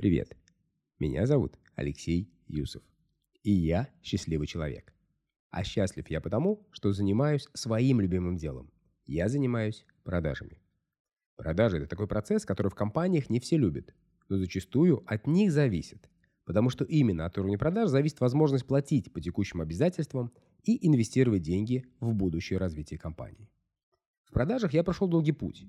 Привет. Меня зовут Алексей Юсов. И я счастливый человек. А счастлив я потому, что занимаюсь своим любимым делом. Я занимаюсь продажами. Продажи – это такой процесс, который в компаниях не все любят, но зачастую от них зависит, потому что именно от уровня продаж зависит возможность платить по текущим обязательствам и инвестировать деньги в будущее развитие компании. В продажах я прошел долгий путь.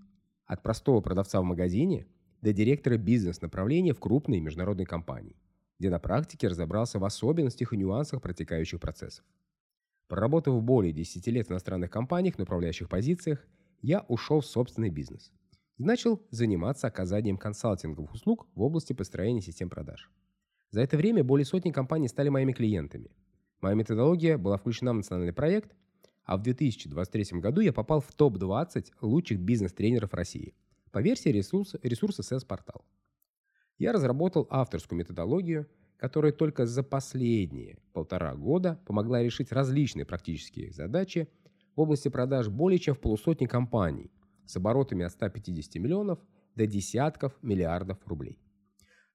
От простого продавца в магазине до директора бизнес-направления в крупной международной компании, где на практике разобрался в особенностях и нюансах протекающих процессов. Проработав более 10 лет в иностранных компаниях на управляющих позициях, я ушел в собственный бизнес. И начал заниматься оказанием консалтинговых услуг в области построения систем продаж. За это время более сотни компаний стали моими клиентами. Моя методология была включена в национальный проект, а в 2023 году я попал в топ-20 лучших бизнес-тренеров России по версии ресурса, ресурса SES Portal. Я разработал авторскую методологию, которая только за последние полтора года помогла решить различные практические задачи в области продаж более чем в полусотни компаний с оборотами от 150 миллионов до десятков миллиардов рублей.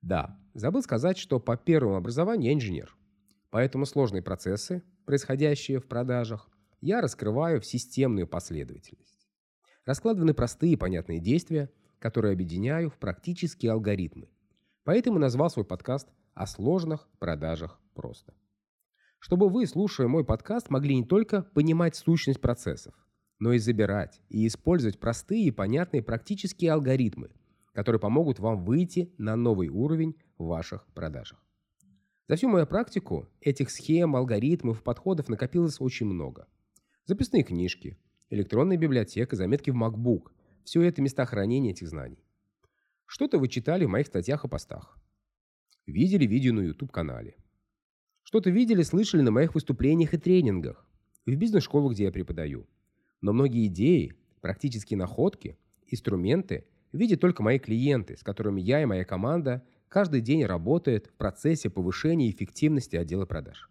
Да, забыл сказать, что по первому образованию я инженер. Поэтому сложные процессы, происходящие в продажах, я раскрываю в системную последовательность. Раскладываны простые и понятные действия, которые объединяю в практические алгоритмы. Поэтому назвал свой подкаст «О сложных продажах просто». Чтобы вы, слушая мой подкаст, могли не только понимать сущность процессов, но и забирать и использовать простые и понятные практические алгоритмы, которые помогут вам выйти на новый уровень в ваших продажах. За всю мою практику этих схем, алгоритмов, подходов накопилось очень много. Записные книжки, электронная библиотека, заметки в MacBook – все это места хранения этих знаний. Что-то вы читали в моих статьях и постах. Видели видео на YouTube-канале. Что-то видели, слышали на моих выступлениях и тренингах, в бизнес-школах, где я преподаю. Но многие идеи, практические находки, инструменты видят только мои клиенты, с которыми я и моя команда каждый день работает в процессе повышения эффективности отдела продаж.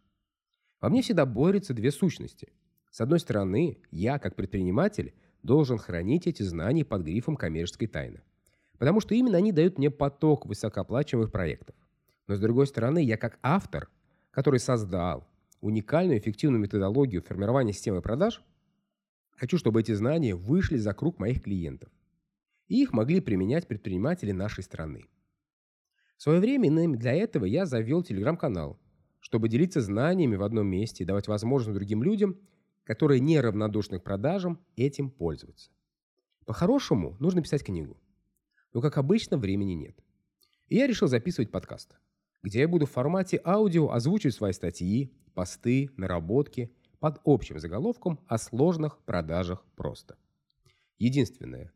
Во мне всегда борются две сущности – с одной стороны, я, как предприниматель, должен хранить эти знания под грифом коммерческой тайны. Потому что именно они дают мне поток высокооплачиваемых проектов. Но с другой стороны, я как автор, который создал уникальную эффективную методологию формирования системы продаж, хочу, чтобы эти знания вышли за круг моих клиентов. И их могли применять предприниматели нашей страны. В свое время для этого я завел телеграм-канал, чтобы делиться знаниями в одном месте и давать возможность другим людям – которые неравнодушны к продажам, этим пользуются. По-хорошему, нужно писать книгу. Но, как обычно, времени нет. И я решил записывать подкаст, где я буду в формате аудио озвучивать свои статьи, посты, наработки под общим заголовком о сложных продажах просто. Единственное,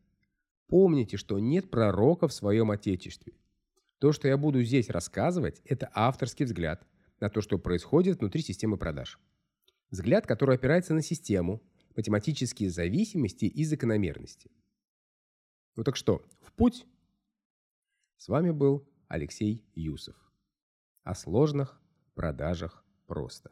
помните, что нет пророка в своем отечестве. То, что я буду здесь рассказывать, это авторский взгляд на то, что происходит внутри системы продаж. Взгляд, который опирается на систему, математические зависимости и закономерности. Ну так что, в путь? С вами был Алексей Юсов. О сложных продажах просто.